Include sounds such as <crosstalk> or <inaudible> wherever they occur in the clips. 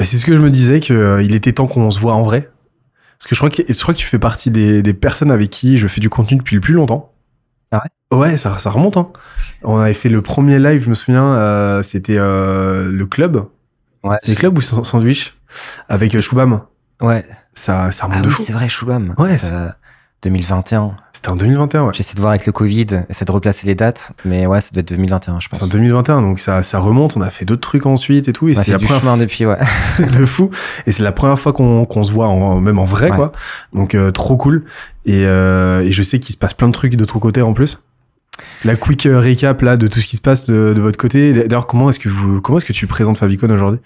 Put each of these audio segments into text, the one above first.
Bah, c'est ce que je me disais, qu'il euh, il était temps qu'on se voit en vrai. Parce que je crois que, je crois que tu fais partie des, des personnes avec qui je fais du contenu depuis le plus longtemps. Ah ouais? Ouais, ça, ça remonte. Hein. On avait fait le premier live, je me souviens, euh, c'était euh, le club. Ouais. C'est le club ou Sa- Sandwich? Avec euh, Shubham. Ouais. Ça, ça remonte Ah de oui, fou. c'est vrai, Shubham. Ouais, Ça- 2021. C'était en 2021, ouais. J'essaie de voir avec le Covid, essayer de replacer les dates, mais ouais, ça doit être 2021, je pense. C'est en 2021, donc ça, ça remonte. On a fait d'autres trucs ensuite et tout. Et On a c'est fait la du première chemin depuis, ouais. <laughs> de fou. Et c'est la première fois qu'on qu'on se voit, en, même en vrai, Ouais. quoi. Donc euh, trop cool. Et, euh, et je sais qu'il se passe plein de trucs de ton côté en plus. La quick euh, recap là de tout ce qui se passe de, de votre côté. D'ailleurs, comment est-ce que vous, comment est-ce que tu présentes Favicon aujourd'hui?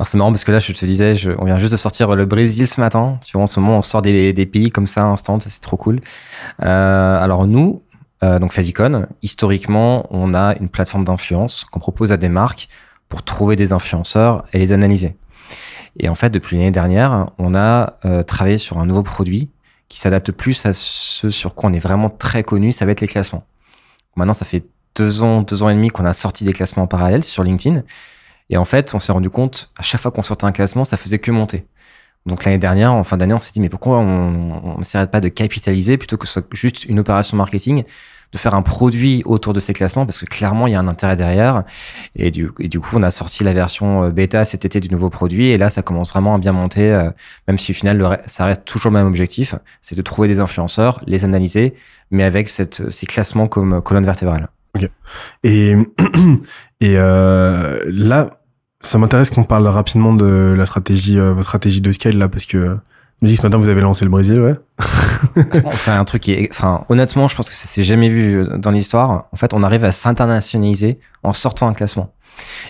Alors c'est marrant parce que là, je te disais, je- on vient juste de sortir le Brésil ce matin. Tu vois, en ce moment, on sort des, des pays comme ça, instant, ça c'est trop cool. Euh, alors nous, euh, donc Favicon, historiquement, on a une plateforme d'influence qu'on propose à des marques pour trouver des influenceurs et les analyser. Et en fait, depuis l'année dernière, on a euh, travaillé sur un nouveau produit qui s'adapte plus à ce sur quoi on est vraiment très connu, ça va être les classements. Maintenant, ça fait deux ans, deux ans et demi qu'on a sorti des classements en parallèle sur LinkedIn. Et en fait, on s'est rendu compte, à chaque fois qu'on sortait un classement, ça faisait que monter. Donc l'année dernière, en fin d'année, on s'est dit, mais pourquoi on ne s'arrête pas de capitaliser plutôt que ce soit juste une opération marketing, de faire un produit autour de ces classements, parce que clairement, il y a un intérêt derrière. Et du, coup, on a sorti la version euh, bêta cet été du nouveau produit, et là, ça commence vraiment à bien monter, euh, même si au final, ça reste toujours le même objectif, c'est de trouver des influenceurs, les analyser, mais avec cette, ces classements comme colonne vertébrale. Et, <clears throat> et euh, là, ça m'intéresse qu'on parle rapidement de la stratégie, euh, votre stratégie de scale là, parce que euh, que ce matin vous avez lancé le Brésil, ouais. on fait un truc qui enfin, honnêtement, je pense que ça s'est jamais vu dans l'histoire. En fait, on arrive à s'internationaliser en sortant un classement.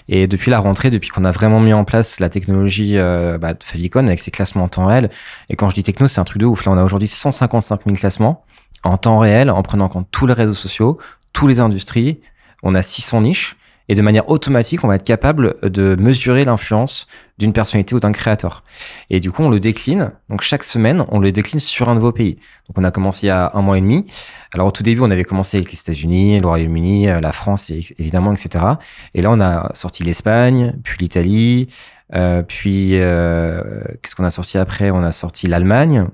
Et depuis la rentrée, depuis qu'on a vraiment mis en place la technologie euh, bah, de Favicon avec ses classements en temps réel, et quand je dis techno, c'est un truc de ouf. Là, on a aujourd'hui 155 000 classements en temps réel, en prenant en compte tous les réseaux sociaux, tous les industries. On a 600 niches. Et de manière automatique, on va être capable de mesurer l'influence d'une personnalité ou d'un créateur. Et du coup, on le décline. Donc, chaque semaine, on le décline sur un nouveau pays. Donc, on a commencé il y a un mois et demi. Alors, au tout début, on avait commencé avec les États-Unis, le Royaume-Uni, euh, la France, évidemment, etc. Et là, on a sorti l'Espagne, puis l'Italie, euh, puis euh, qu'est-ce qu'on a sorti après? On a sorti l'Allemagne,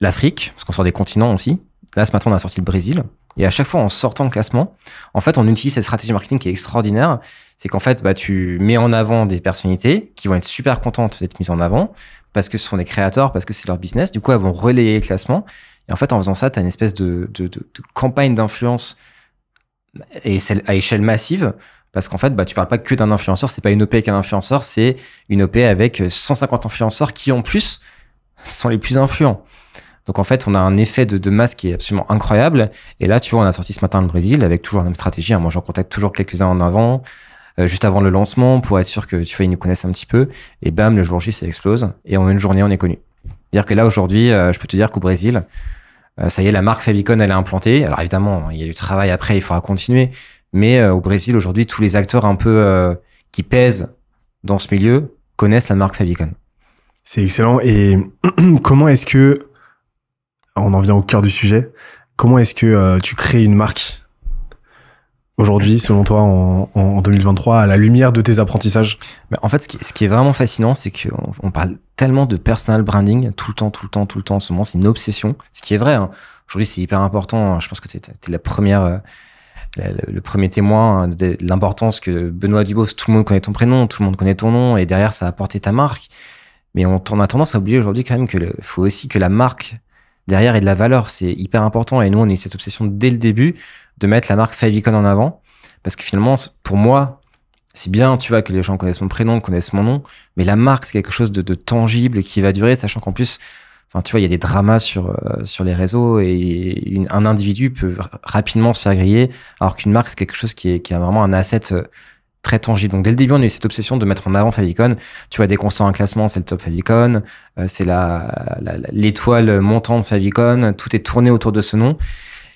l'Afrique, parce qu'on sort des continents aussi. Là, ce matin, on a sorti le Brésil. Et à chaque fois, en sortant le classement, en fait, on utilise cette stratégie marketing qui est extraordinaire. C'est qu'en fait, bah, tu mets en avant des personnalités qui vont être super contentes d'être mises en avant parce que ce sont des créateurs, parce que c'est leur business. Du coup, elles vont relayer le classement. Et en fait, en faisant ça, tu as une espèce de, de, de, campagne d'influence et celle à échelle massive. Parce qu'en fait, bah, tu parles pas que d'un influenceur. C'est pas une OP avec un influenceur, c'est une OP avec 150 influenceurs qui, en plus, sont les plus influents. Donc en fait, on a un effet de, de masse qui est absolument incroyable. Et là, tu vois, on a sorti ce matin le Brésil avec toujours la même stratégie. hein. Moi, j'en contacte toujours quelques-uns en avant, euh, juste avant le lancement, pour être sûr que tu vois, ils nous connaissent un petit peu. Et bam, le jour J, ça explose. Et en une journée, on est connu. C'est-à-dire que là, aujourd'hui, euh, je peux te dire qu'au Brésil, euh, ça y est, la marque Favicon, elle est implantée. Alors évidemment, il y a du travail après, il faudra continuer. Mais au Brésil, aujourd'hui, tous les acteurs un peu qui pèsent dans ce milieu connaissent la marque Favicon. C'est excellent. Et <clears throat> comment est-ce que, on en vient au cœur du sujet, comment est-ce que euh, tu crées une marque aujourd'hui, selon toi, en, en 2023, à la lumière de tes apprentissages? Mais en fait, ce qui, est vraiment fascinant, c'est qu'on on parle tellement de personal branding tout le temps, tout le temps, tout le temps. En ce moment, c'est une obsession. Ce qui est vrai. hein. Aujourd'hui, c'est hyper important. Je pense que tu es, la première, euh, le, premier témoin hein, de, l'importance que Benoît Dubos, tout le monde connaît ton prénom, tout le monde connaît ton nom, et derrière, ça a apporté ta marque. Mais on, on a tendance à oublier aujourd'hui quand même que le, faut aussi que la marque derrière ait de la valeur. C'est hyper important. Et nous, on a eu cette obsession dès le début de mettre la marque Favicon en avant. Parce que finalement, pour moi, c'est bien, tu vois, que les gens connaissent mon prénom, connaissent mon nom, mais la marque, c'est quelque chose de, tangible qui va durer, sachant qu'en plus, enfin, tu vois, il y a des dramas sur, euh, sur les réseaux et un individu peut rapidement se faire griller, alors qu'une marque, c'est quelque chose qui, est, qui a vraiment un asset euh, très tangible. Donc, dès le début, on a eu cette obsession de mettre en avant Favicon. Tu vois, dès qu'on sort un classement, c'est le top Favicon, euh, c'est la, l'étoile montante Favicon, tout est tourné autour de ce nom.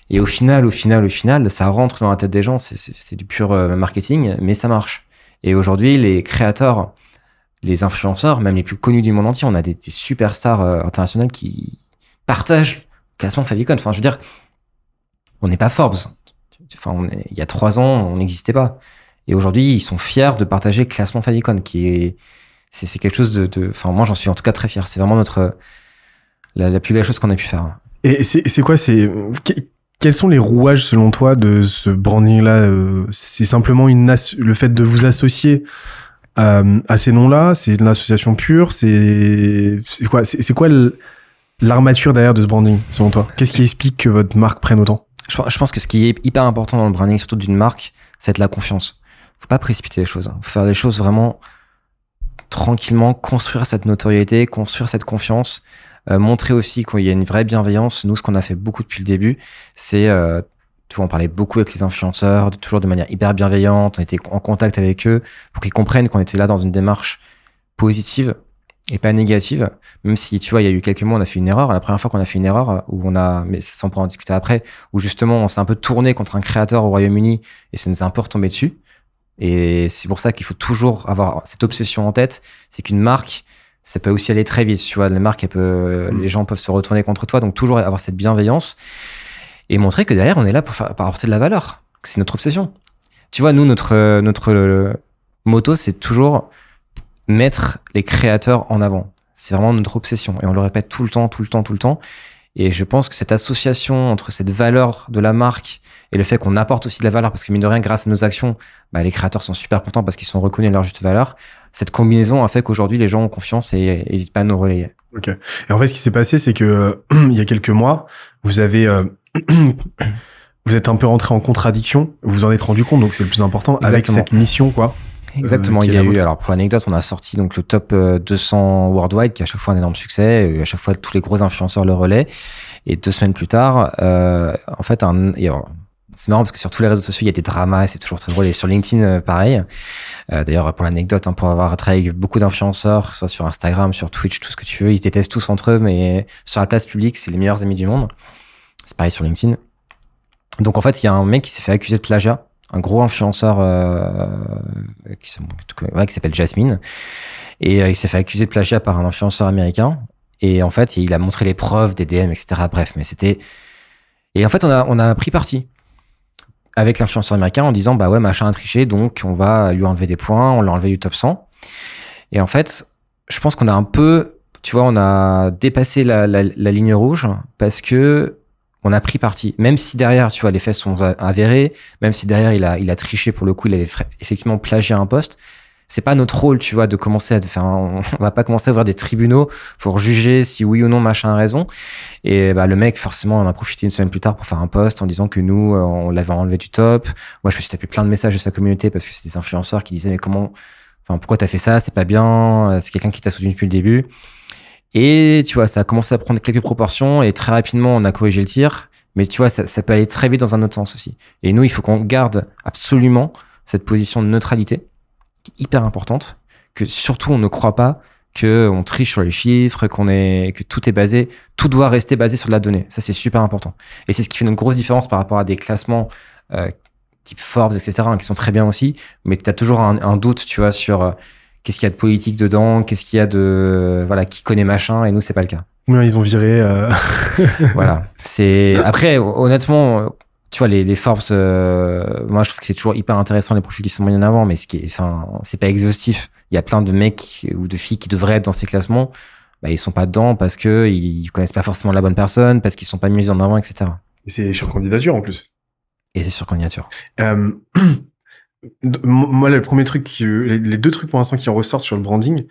Et au final, au final, au final, ça rentre dans la tête des gens. C'est, du pur euh, marketing, mais ça marche. Et aujourd'hui, les créateurs, les influenceurs, même les plus connus du monde entier, on a des, superstars euh, internationales qui partagent le classement Favicon. Enfin, je veux dire, on n'est pas Forbes. Enfin, il y a trois ans, on n'existait pas. Et aujourd'hui, ils sont fiers de partager le classement Favicon, qui est, c'est c'est quelque chose de, enfin moi j'en suis en tout cas très fier. C'est vraiment notre la, la plus belle chose qu'on ait pu faire. Et c'est c'est quoi C'est que- quels sont les rouages selon toi de ce branding-là euh, C'est simplement une le fait de vous associer euh, à ces noms-là? C'est une association pure? C'est c'est quoi C'est c'est quoi le- l'armature derrière de ce branding selon toi? Qu'est-ce qui explique que votre marque prenne autant? Je, je pense que ce qui est hyper important dans le branding, surtout d'une marque, c'est de la confiance. Faut pas précipiter les choses. hein. Faut faire les choses vraiment tranquillement, construire cette notoriété, construire cette confiance, euh, montrer aussi qu'il y a une vraie bienveillance. Nous, ce qu'on a fait beaucoup depuis le début, c'est euh, tu vois, on parlait beaucoup avec les influenceurs, toujours de manière hyper bienveillante. On était en contact avec eux pour qu'ils comprennent qu'on était là dans une démarche positive et pas négative. Même si, tu vois, il y a eu quelques mois, on a fait une erreur. La première fois qu'on a fait une erreur, où on a, mais ça, on pourra en discuter après, où justement, on s'est un peu tourné contre un créateur au Royaume-Uni et ça nous a un peu retombé dessus. Et c'est pour ça qu'il faut toujours avoir cette obsession en tête, c'est qu'une marque, ça peut aussi aller très vite, tu vois. Les marques, elles peuvent, Mm. les gens peuvent se retourner contre toi, donc toujours avoir cette bienveillance et montrer que derrière, on est là pour, faire, pour apporter de la valeur. C'est notre obsession. Tu vois, nous, notre, notre moto, c'est toujours mettre les créateurs en avant. C'est vraiment notre obsession. Et on le répète tout le temps, tout le temps, tout le temps. Et je pense que cette association entre cette valeur de la marque et le fait qu'on apporte aussi de la valeur, parce que mine de rien, grâce à nos actions, bah, les créateurs sont super contents parce qu'ils sont reconnus à leur juste valeur. Cette combinaison a fait qu'aujourd'hui, les gens ont confiance et n'hésitent pas à nous relayer. Ok. Et en fait, ce qui s'est passé, c'est que euh, <clears throat> il y a quelques mois, vous avez euh, <clears throat> vous êtes un peu rentré en contradiction. Vous vous en êtes rendu compte, donc c'est le plus important avec cette mission, quoi. Exactement. il y a eu, alors pour l'anecdote, on a sorti donc le top euh, 200 worldwide, qui est à chaque fois un énorme succès. Et à chaque fois, tous les gros influenceurs le relaient. Et deux semaines plus tard, euh, en fait, un, et alors, c'est marrant parce que sur tous les réseaux sociaux, il y a des dramas et c'est toujours très drôle. Et sur LinkedIn, euh, pareil. Euh, D'ailleurs, pour l'anecdote, hein, pour avoir travaillé avec beaucoup d'influenceurs, soit sur Instagram, sur Twitch, tout ce que tu veux, ils se détestent tous entre eux, mais sur la place publique, c'est les meilleurs amis du monde. C'est pareil sur LinkedIn. Donc en fait, il y a un mec qui s'est fait accuser de plagiat, un gros influenceur euh, qui s'appelle- Jasmine, et euh, il s'est fait accuser de plagiat par un influenceur américain. Et en fait, il a montré les preuves des DM, etc. Bref, mais c'était et en fait, on a on a pris parti avec l'influenceur américain en disant bah ouais machin a triché, donc on va lui enlever des points, on l'a enlevé du top 100. Et en fait, je pense qu'on a un peu, tu vois, on a dépassé la ligne rouge parce que on a pris parti. Même si derrière, tu vois, les faits sont avérés, même si derrière il a, il a triché pour le coup, il avait effectivement plagié un poste. C'est pas notre rôle, tu vois, de commencer à de faire. un- <laughs> on va pas commencer à ouvrir des tribunaux pour juger si oui ou non machin a raison. Et bah le mec, forcément, on a profité une semaine plus tard pour faire un post en disant que nous, euh, on l'avait enlevé du top. Moi, je me suis tapé plein de messages de sa communauté parce que c'est des influenceurs qui disaient mais comment, enfin pourquoi t'as fait ça, c'est pas bien, euh, c'est quelqu'un qui t'a soutenu depuis le début. Et tu vois, ça a commencé à prendre quelques proportions et très rapidement, on a corrigé le tir. Mais tu vois, ça, ça peut aller très vite dans un autre sens aussi. Et nous, il faut qu'on garde absolument cette position de neutralité, hyper importante, que surtout on ne croit pas que on triche sur les chiffres, qu'on est, que tout est basé, tout doit rester basé sur de la donnée. Ça, c'est super important. Et c'est ce qui fait une grosse différence par rapport à des classements euh, type Forbes, etc., hein, qui sont très bien aussi, mais tu as toujours un, un doute, tu vois, sur euh, qu'est-ce qu'il y a de politique dedans, qu'est-ce qu'il y a de, voilà, qui connaît machin, et nous, c'est pas le cas. Combien ils ont viré euh, <laughs> <laughs> voilà. C'est après honnêtement, tu vois les, les Forbes, euh, moi je trouve que c'est toujours hyper intéressant les profils qui sont mis en avant, mais ce qui est, enfin, c'est pas exhaustif. Il y a plein de mecs ou de filles qui devraient être dans ces classements, bah ils sont pas dedans parce que ils connaissent pas forcément la bonne personne, parce qu'ils sont pas mis en avant, etc. et C'est sur candidature en plus. Et c'est sur candidature. Euh, <clears throat> moi, le premier truc, qui- les, deux trucs pour l'instant qui en ressortent sur le branding,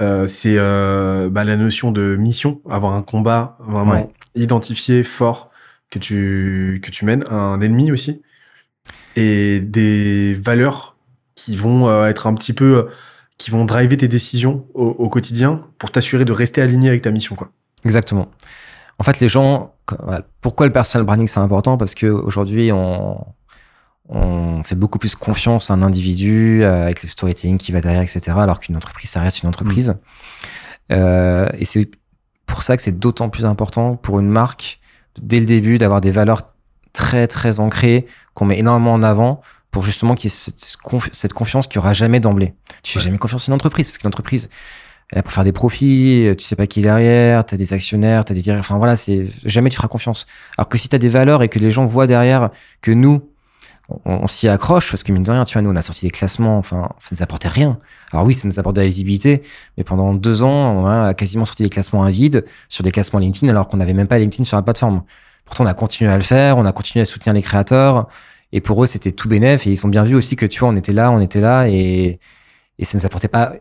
euh, c'est euh, bah, la notion de mission, avoir un combat vraiment Ouais. identifié, fort, que tu, que tu mènes, un ennemi aussi, et des valeurs qui vont euh, être un petit peu, euh, qui vont driver tes décisions au, au quotidien pour t'assurer de rester aligné avec ta mission. Quoi. Exactement. En fait, les gens, voilà, pourquoi le personal branding c'est important? Parce que aujourd'hui, on, on fait beaucoup plus confiance à un individu euh, avec le storytelling qui va derrière, etc. Alors qu'une entreprise, ça reste une entreprise. Euh, et c'est pour ça que c'est d'autant plus important pour une marque dès le début d'avoir des valeurs très très ancrées qu'on met énormément en avant pour justement qu'il y ait cette, confi- cette confiance qu'il n'y aura jamais d'emblée. Tu fais Ouais. jamais confiance en une entreprise parce qu'une entreprise elle est là pour faire des profits, tu sais pas qui est derrière, t'as des actionnaires, t'as des dirigeants, enfin voilà, c'est jamais tu feras confiance. Alors que si t'as des valeurs et que les gens voient derrière que nous, on, s'y accroche parce que mine de rien, tu vois, nous on a sorti des classements, enfin ça nous apportait rien. Alors oui, ça nous apporte de la visibilité, mais pendant deux ans, on a quasiment sorti des classements à vide sur des classements LinkedIn alors qu'on n'avait même pas LinkedIn sur la plateforme. Pourtant, on a continué à le faire, on a continué à soutenir les créateurs, et pour eux, c'était tout bénéf, et ils ont bien vu aussi que tu vois, on était là, on était là, et, et ça nous apportait pas,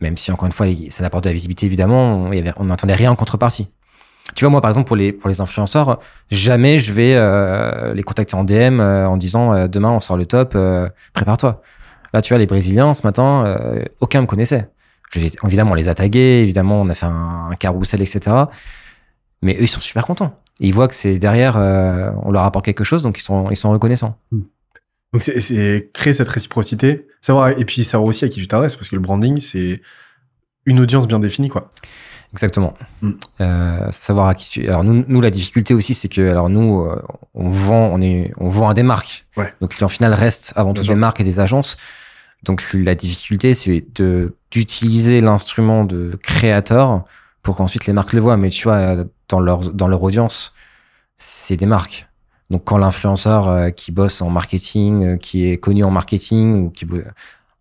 même si encore une fois, ça apporte de la visibilité évidemment, on n'entendait rien en contrepartie. Tu vois, moi, par exemple, pour les, pour les influenceurs, jamais je vais euh, les contacter en DM euh, en disant euh, demain on sort le top, prépare-toi. Là, tu vois, les Brésiliens, ce matin, aucun me connaissait. évidemment, on les a tagués, évidemment, on a fait un, un carrousel, etc. Mais eux, ils sont super contents. ils voient que c'est derrière, on leur apporte quelque chose, donc ils sont, ils sont reconnaissants. Hmm. Donc, c'est créer cette réciprocité, savoir, et puis savoir aussi à qui tu t'adresses, parce que le branding, c'est une audience bien définie, quoi. Exactement. Mm. Euh, savoir à qui tu. Alors nous, nous la difficulté aussi, c'est que alors nous, euh, on vend, on est, on vend à des marques. Ouais. Donc le client final reste avant tout des marques et des agences. Donc la difficulté, c'est de d'utiliser l'instrument de créateur pour qu'ensuite les marques le voient. Mais tu vois, dans leur dans leur audience, c'est des marques. Donc quand l'influenceur euh, qui bosse en marketing, euh, qui est connu en marketing ou qui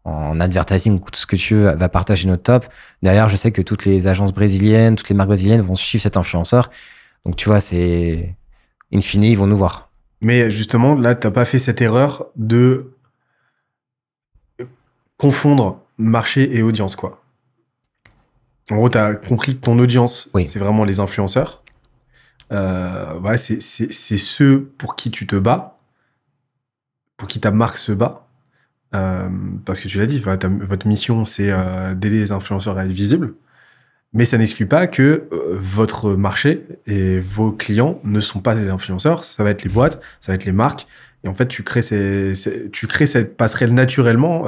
en advertising ou tout ce que tu veux va partager notre top. Derrière, je sais que toutes les agences brésiliennes, toutes les marques brésiliennes vont suivre cet influenceur. Donc tu vois, c'est in fine, ils vont nous voir. Mais justement, là, t'as pas fait cette erreur de confondre marché et audience, quoi. En gros, t'as compris que ton audience, c'est vraiment les influenceurs. Euh, voilà, c'est ceux pour qui tu te bats, pour qui ta marque se bat. Euh, parce que tu l'as dit, votre mission, c'est euh, d'aider les influenceurs à être visibles. Mais ça n'exclut pas que euh, votre marché et vos clients ne sont pas des influenceurs. Ça va être les boîtes, ça va être les marques. Et en fait, tu crées, cette passerelle naturellement,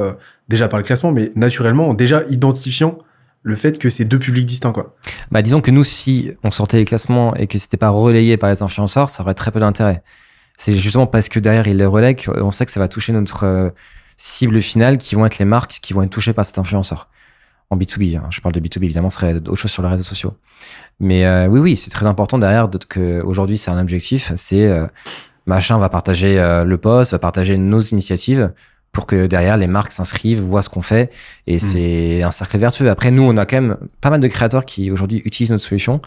déjà par le classement, mais naturellement, en déjà identifiant le fait que c'est deux publics distincts. Quoi. Bah, disons que nous, si on sortait les classements et que c'était pas relayé par les influenceurs, ça aurait très peu d'intérêt. C'est justement parce que derrière, ils les relaient qu'on sait que ça va toucher notre cibles finales qui vont être les marques qui vont être touchées par cet influenceur. En B2B, hein. je parle de B2B, évidemment, ce serait autre chose sur les réseaux sociaux. Mais euh, oui, oui, c'est très important derrière que aujourd'hui c'est un objectif, c'est euh, machin va partager euh, le post, va partager nos initiatives pour que derrière les marques s'inscrivent, voient ce qu'on fait, et hmm. c'est un cercle vertueux. Après, nous, on a quand même pas mal de créateurs qui aujourd'hui utilisent notre solution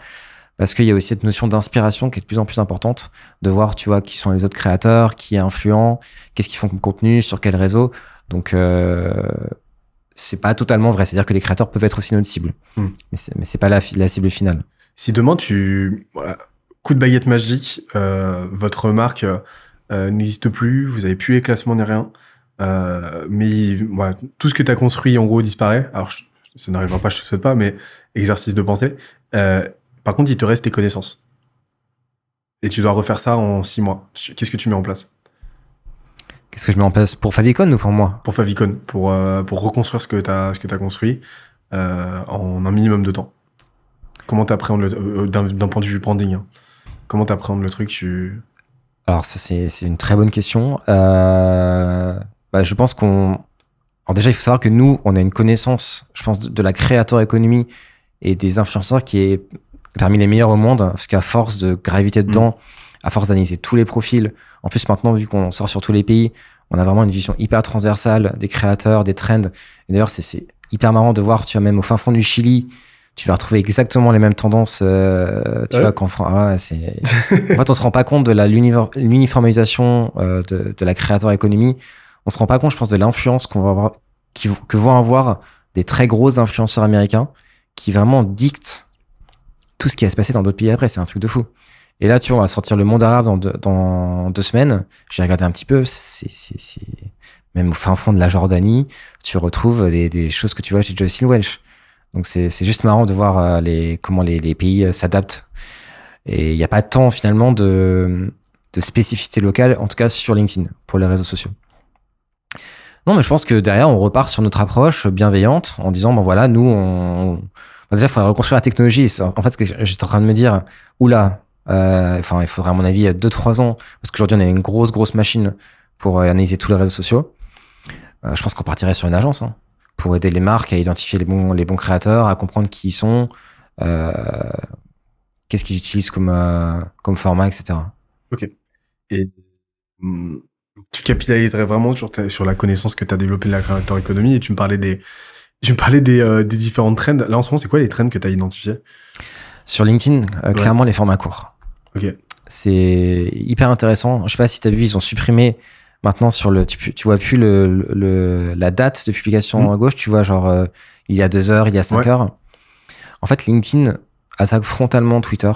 parce qu'il y a aussi cette notion d'inspiration qui est de plus en plus importante, de voir, tu vois, qui sont les autres créateurs, qui est influent, qu'est-ce qu'ils font comme contenu, sur quel réseau. Donc, euh, c'est pas totalement vrai. C'est-à-dire que les créateurs peuvent être aussi notre cible, hmm. mais c'est pas la, la, cible finale. Si demain tu, voilà, coup de baguette magique, euh, votre marque euh, n'existe plus, vous avez plus les classements ni rien, euh, mais voilà, tout ce que tu as construit en gros disparaît. Alors, ça n'arrivera pas, je te souhaite pas, mais exercice de pensée. Par contre, il te reste tes connaissances. Et tu dois refaire ça en six mois. Qu'est-ce que tu mets en place? Qu'est-ce que je mets en place pour Favicon ou pour moi? Pour Favicon, pour, euh, pour reconstruire ce que tu as, as construit euh, en un minimum de temps. Comment t'appréhendes le euh, d'un point de vue branding hein? Comment t'appréhendes le truc? Tu... Alors ça c'est une très bonne question. Bah, je pense qu'on alors déjà il faut savoir que nous on a une connaissance, je pense, de la créateur économie et des influenceurs qui est parmi les meilleurs au monde, parce qu'à force de graviter dedans, mm. à force d'analyser tous les profils, en plus maintenant, vu qu'on sort sur tous les pays, on a vraiment une vision hyper transversale des créateurs, des trends. Et d'ailleurs, c'est hyper marrant de voir, tu vois, même au fin fond du Chili, tu vas retrouver exactement les mêmes tendances, euh, tu vois, qu'en France. Ah c'est... <laughs> en fait, on se rend pas compte de la l'uniformisation euh, de, de, la créateur économie. On se rend pas compte, je pense, de l'influence qu'on va avoir, qui, que vont avoir des très gros influenceurs américains qui vraiment dictent ce qui va se passer dans d'autres pays après. C'est un truc de fou. Et là, tu vois, on va sortir le monde arabe dans deux, dans deux semaines. J'ai regardé un petit peu. C'est, même au fin fond de la Jordanie, tu retrouves des, choses que tu vois chez Jocelyn Welch. Donc c'est, juste marrant de voir euh, comment les, pays euh, s'adaptent. Et il n'y a pas tant finalement de, de spécificité locale, en tout cas sur LinkedIn, pour les réseaux sociaux. Non, mais je pense que derrière, on repart sur notre approche bienveillante en disant, bon voilà, nous, on, déjà, il faudrait reconstruire la technologie. En fait, ce que j'étais en train de me dire, oula, euh, enfin, il faudrait à mon avis 2-3 ans, parce qu'aujourd'hui, on a une grosse, grosse machine pour euh, analyser tous les réseaux sociaux. Euh, je pense qu'on partirait sur une agence hein, pour aider les marques à identifier les bons, les bons créateurs, à comprendre qui ils sont, euh, qu'est-ce qu'ils utilisent comme, comme format, etc. Ok. Et hmm, Tu capitaliserais vraiment sur, ta- sur la connaissance que tu as développée de la creator economy et tu me parlais des, tu me parlais des, euh, des différentes trends. Là, en ce moment, c'est quoi les trends que tu as identifiés? Sur LinkedIn, euh, Ouais. clairement les formats courts. Ok. C'est hyper intéressant. Je sais pas si tu as vu, ils ont supprimé maintenant sur le. Tu, tu vois plus le, la date de publication Mm. à gauche, tu vois, genre euh, il y a deux heures, il y a cinq Ouais. heures. En fait, LinkedIn attaque frontalement Twitter.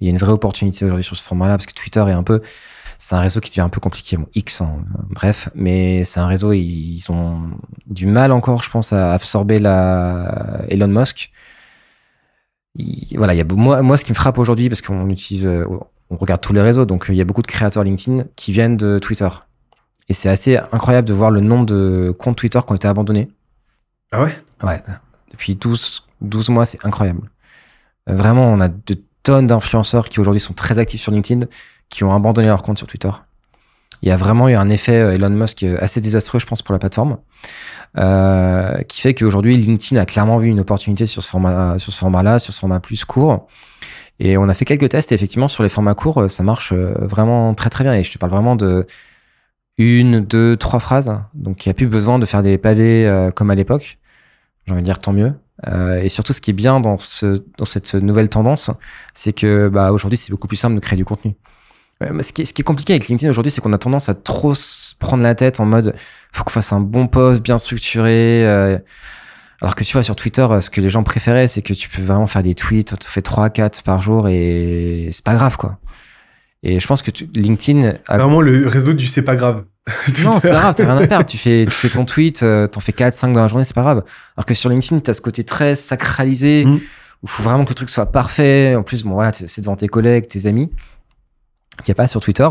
Il y a une vraie opportunité aujourd'hui sur ce format-là parce que Twitter est un peu. C'est un réseau qui devient un peu compliqué. Bon, X, hein, bref, mais c'est un réseau, ils, ils ont du mal encore, je pense, à absorber la Elon Musk. Il- voilà, il y a, moi, moi, ce qui me frappe aujourd'hui, parce qu'on utilise, euh, on regarde tous les réseaux, donc euh, il y a beaucoup de créateurs LinkedIn qui viennent de Twitter. Et c'est assez incroyable de voir le nombre de comptes Twitter qui ont été abandonnés. Ah ouais? Ouais, depuis 12, 12 mois, c'est incroyable. Euh, Vraiment, on a de tonnes d'influenceurs qui aujourd'hui sont très actifs sur LinkedIn, qui ont abandonné leur compte sur Twitter. Il y a vraiment eu un effet euh, Elon Musk euh, assez désastreux, je pense, pour la plateforme, euh, qui fait qu'aujourd'hui, LinkedIn a clairement vu une opportunité sur ce format, sur ce format-là, sur ce format plus court. Et on a fait quelques tests, et effectivement, sur les formats courts, euh, ça marche euh, vraiment très très bien. Et je te parle vraiment de une, deux, trois phrases. Donc, il n'y a plus besoin de faire des pavés euh, comme à l'époque. J'ai envie de dire tant mieux. Euh, et surtout, ce qui est bien dans, ce, dans cette nouvelle tendance, c'est que bah, aujourd'hui, c'est beaucoup plus simple de créer du contenu. Ce, qui est, ce qui est compliqué avec LinkedIn aujourd'hui, c'est qu'on a tendance à trop se prendre la tête en mode faut qu'on fasse un bon post bien structuré. euh, alors que tu vois, sur Twitter, euh, ce que les gens préféraient, c'est que tu peux vraiment faire des tweets, tu fais 3 4 par jour et c'est pas grave, quoi. Et je pense que tu- LinkedIn a Vraiment le réseau du c'est pas grave. <laughs> <laughs> non, c'est pas grave, t'as rien à perdre. Tu fais, tu fais ton tweet, euh, t'en fais 4, 5 dans la journée, c'est pas grave. Alors que sur LinkedIn, t'as ce côté très sacralisé, Mm. où faut vraiment que le truc soit parfait. En plus, bon, voilà, c'est devant tes collègues, tes amis, qu'il n'y a pas sur Twitter.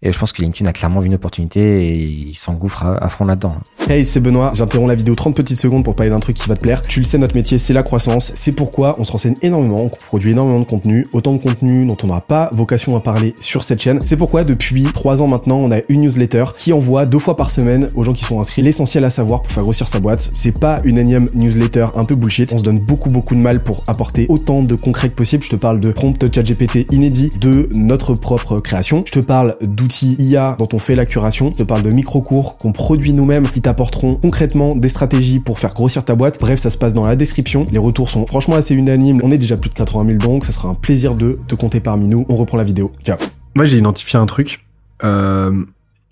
Et je pense que LinkedIn a clairement vu une opportunité et il s'engouffre à, à fond là-dedans. Hey, c'est Benoît. J'interromps la vidéo 30 petites secondes pour parler d'un truc qui va te plaire. Tu le sais, notre métier, c'est la croissance. C'est pourquoi on se renseigne énormément, on produit énormément de contenu, autant de contenu dont on n'aura pas vocation à parler sur cette chaîne. C'est pourquoi depuis trois ans maintenant, on a une newsletter qui envoie deux fois par semaine aux gens qui sont inscrits l'essentiel à savoir pour faire grossir sa boîte. C'est pas une énième newsletter un peu bullshit. On se donne beaucoup beaucoup de mal pour apporter autant de concret que possible. Je te parle de prompt ChatGPT inédit, de notre propre création. Je te parle d'outils IA dont on fait la curation. Je te parle de micro-cours qu'on produit nous-mêmes qui t'apporteront concrètement des stratégies pour faire grossir ta boîte. Bref, ça se passe dans la description. Les retours sont franchement assez unanimes. On est déjà plus de 80 000 donc ça sera un plaisir de te compter parmi nous. On reprend la vidéo. Ciao. Moi, j'ai identifié un truc. Euh,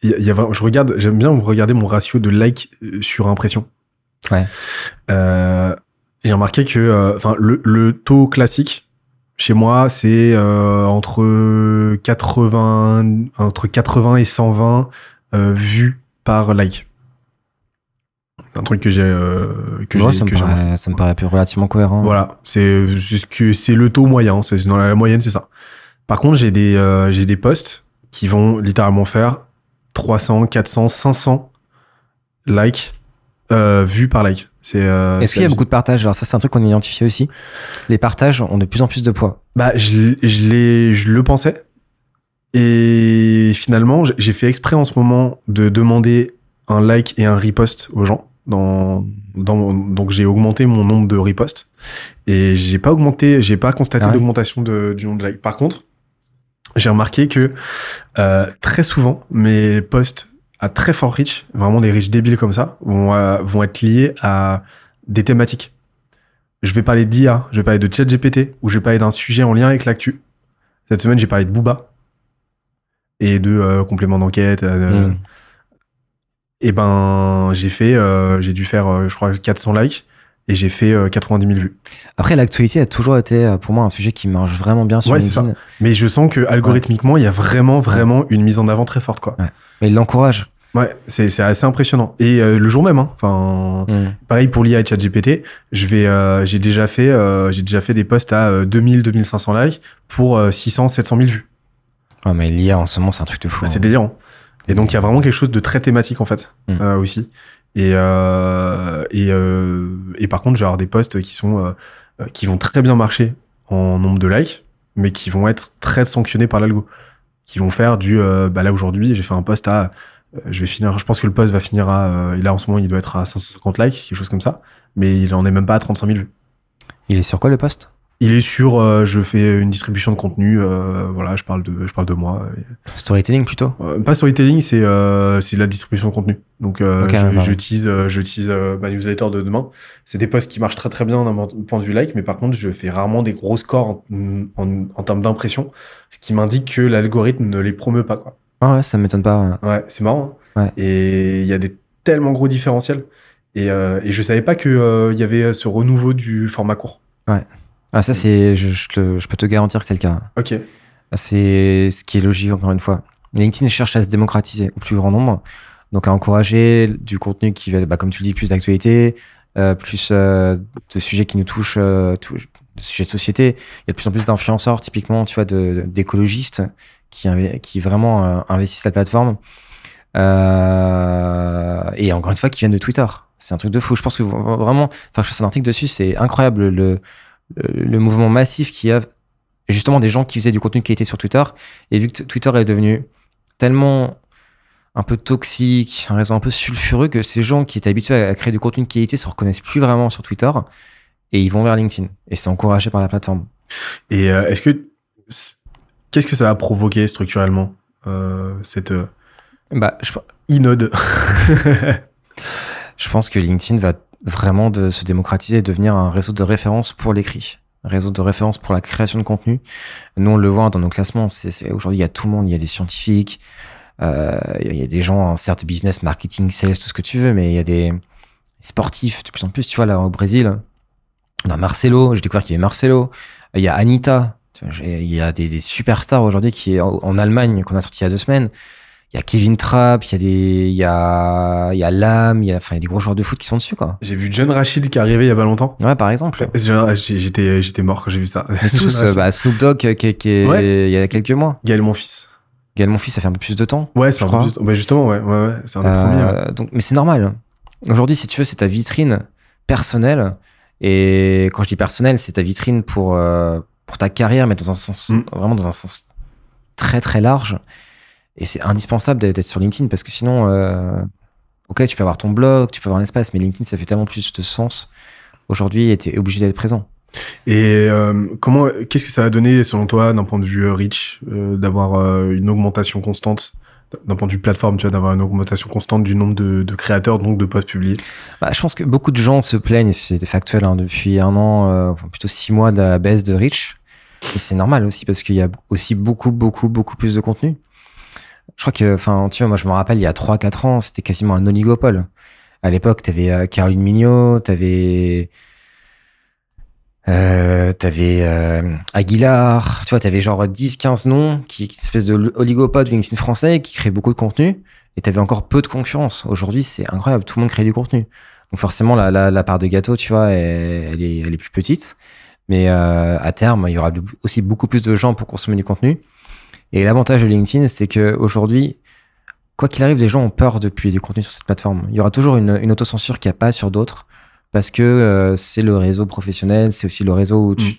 il y a- y je regarde, j'aime bien regarder mon ratio de like euh, sur impression. Ouais. Euh, j'ai remarqué que, euh, enfin, le, le taux classique chez moi, c'est euh, entre 80, entre 80 et 120 euh, vues par like. C'est un truc que j'ai, euh, que j'ai, ça, me que paraît, ça me paraît plus relativement cohérent. Voilà, c'est juste que c'est le taux moyen, c'est dans la moyenne, c'est ça. Par contre, j'ai des euh, j'ai des posts qui vont littéralement faire 300, 400, 500 likes euh, vus par like. C'est euh, Est-ce qu'il y a beaucoup de partages? Alors ça, c'est un truc qu'on a identifié aussi. Les partages ont de plus en plus de poids. Bah, je, je, l'ai- je le pensais. Et finalement, j'ai fait exprès en ce moment de demander un like et un repost aux gens. Dans, dans, donc, j'ai augmenté mon nombre de reposts. Et j'ai pas augmenté, j'ai pas constaté Ah ouais d'augmentation de, du nombre de likes. Par contre, j'ai remarqué que euh, très souvent, mes posts à très fort reach, vraiment des reach débiles comme ça, vont, euh, vont être liés à des thématiques. Je vais parler d'IA, je vais parler de ChatGPT, ou je vais parler d'un sujet en lien avec l'actu. Cette semaine, j'ai parlé de Booba et de euh, compléments d'enquête. euh, Mm. Et ben, j'ai fait, euh, j'ai dû faire, je crois, 400 likes et j'ai fait euh, 90 000 vues. Après, l'actualité a toujours été euh, pour moi un sujet qui marche vraiment bien sur Ouais, LinkedIn. Mais je sens que algorithmiquement, il y a vraiment, vraiment une mise en avant très forte, quoi. Mais il l'encourage. Ouais, c'est c'est assez impressionnant. Et euh, le jour même, hein, enfin, Mm. pareil pour l'IA et ChatGPT, je vais, euh, j'ai déjà fait, euh, j'ai déjà fait des posts à euh, 2000, 2500 likes pour euh, 600, 700 000 vues. Ouais, mais l'IA en ce moment, c'est un truc de fou. Bah, hein. c'est délirant. Et donc, il y a vraiment quelque chose de très thématique, en fait, Mm. euh, aussi. Et, euh, euh, et par contre, je vais avoir des posts qui sont, euh, qui vont très bien marcher en nombre de likes, mais qui vont être très sanctionnés par l'algo. Qui vont faire du, bah là, aujourd'hui, j'ai fait un post à, je vais finir, je pense que le post va finir à, là, en ce moment, il doit être à 550 likes, quelque chose comme ça. Mais il en est même pas à 35 000 vues. Il est sur quoi le poste Il est sur, euh, je fais une distribution de contenu, euh, voilà, je parle de, je parle de moi. Storytelling plutôt Euh, pas storytelling, c'est euh, c'est la distribution de contenu. Donc euh, Ok, je, ouais, je ouais. tease, euh, je tease euh, ma newsletter de demain. C'est des posts qui marchent très très bien d'un point de vue like, mais par contre je fais rarement des gros scores en, en, en termes d'impression, ce qui m'indique que l'algorithme ne les promeut pas quoi. Ah ouais, ça m'étonne pas. Ouais, c'est marrant. hein. Ouais. Et il y a des tellement gros différentiels. Et, euh, et je savais pas que euh, il y avait ce renouveau du format court. Ah ça c'est, je, je, te- je peux te garantir que c'est le cas. Ok. C'est ce qui est logique encore une fois. LinkedIn cherche à se démocratiser au plus grand nombre, donc à encourager du contenu qui va, bah, comme tu le dis, plus d'actualité, euh, plus euh, de sujets qui nous touchent, euh, de sujets de société. Il y a de plus en plus d'influenceurs, typiquement, tu vois, d'écologistes qui, qui vraiment investissent la plateforme. Et encore une fois, qui viennent de Twitter. C'est un truc de fou. Je pense que vraiment, enfin, je fais un article dessus, c'est incroyable le, le, le mouvement massif qu'il y a justement des gens qui faisaient du contenu qui était sur Twitter. Et vu que Twitter est devenu tellement un peu toxique, un réseau un peu sulfureux, que ces gens qui étaient habitués à créer du contenu de qualité se reconnaissent plus vraiment sur Twitter et ils vont vers LinkedIn. Et c'est encouragé par la plateforme. Et euh, est-ce que qu'est-ce que ça va provoquer structurellement euh, cette euh, Bah, je, inode? <laughs> <laughs> Je pense que LinkedIn va vraiment de se démocratiser et devenir un réseau de référence pour l'écrit. Réseau de référence pour la création de contenu. Nous, on le voit dans nos classements. Aujourd'hui, il y a tout le monde. Il y a des scientifiques, euh, il y a des gens, en certes, business, marketing, sales, tout ce que tu veux, mais il y a des sportifs de plus en plus. Tu vois, là, au Brésil, on a Marcelo. J'ai découvert qu'il y avait Marcelo. Il y a Anita. Il y a des, des superstars aujourd'hui qui est en, en Allemagne qu'on a sorti il y a deux semaines. Il y a Kevin Trapp, il y a des, il y a, il y a Lam, il y a, enfin, il y a des gros joueurs de foot qui sont dessus, quoi. J'ai vu John Rachid qui est arrivé il y a pas longtemps. Ouais, par exemple. J'étais j'étais mort quand j'ai vu ça. <laughs> Tous, euh, bah, Snoop Dogg, qui, qui, qui est, Ouais. il y a quelques mois. Gaël mon fils. Gaël, mon fils, ça fait un peu plus de temps. Ouais, c'est un peu juste- bah, justement ouais ouais, ouais c'est un des Euh, premiers. ouais. donc, mais c'est normal. Aujourd'hui, si tu veux, c'est ta vitrine personnelle. Et quand je dis personnelle, c'est ta vitrine pour, euh, pour ta carrière, mais dans un sens, Mm. vraiment dans un sens très très large. Et c'est indispensable d'être sur LinkedIn parce que sinon, euh, ok, tu peux avoir ton blog, tu peux avoir un espace, mais LinkedIn, ça fait tellement plus de sens aujourd'hui et t'es obligé d'être présent. Et euh, comment qu'est-ce que ça va donner selon toi d'un point de vue euh, reach euh, d'avoir euh, une augmentation constante? D'un point de vue plateforme, tu vois, d'avoir une augmentation constante du nombre de, de créateurs, donc de posts publiés? Bah, je pense que beaucoup de gens se plaignent, et c'est factuel, hein, depuis un an, euh, enfin, plutôt six mois de la baisse de Reach. Et c'est normal aussi parce qu'il y a aussi beaucoup, beaucoup, beaucoup plus de contenu. Je crois que, enfin, tu vois, moi je me rappelle, il y a 3-4 ans, c'était quasiment un oligopole. À l'époque, t'avais euh, Caroline Mignot, t'avais euh, t'avais euh, Aguilar, tu vois, t'avais genre 10-15 noms, qui, qui espèce de oligopole LinkedIn français qui crée beaucoup de contenu, et t'avais encore peu de concurrence. Aujourd'hui, c'est incroyable, tout le monde crée du contenu. Donc forcément, la, la, la part de gâteau, tu vois, elle, elle est, elle est plus petite. Mais euh, à terme, il y aura aussi beaucoup plus de gens pour consommer du contenu. Et l'avantage de LinkedIn, c'est que aujourd'hui, quoi qu'il arrive, les gens ont peur de publier du contenu sur cette plateforme. Il y aura toujours une, une autocensure qu'il n'y a pas sur d'autres, parce que euh, c'est le réseau professionnel, c'est aussi le réseau où tu- Mm.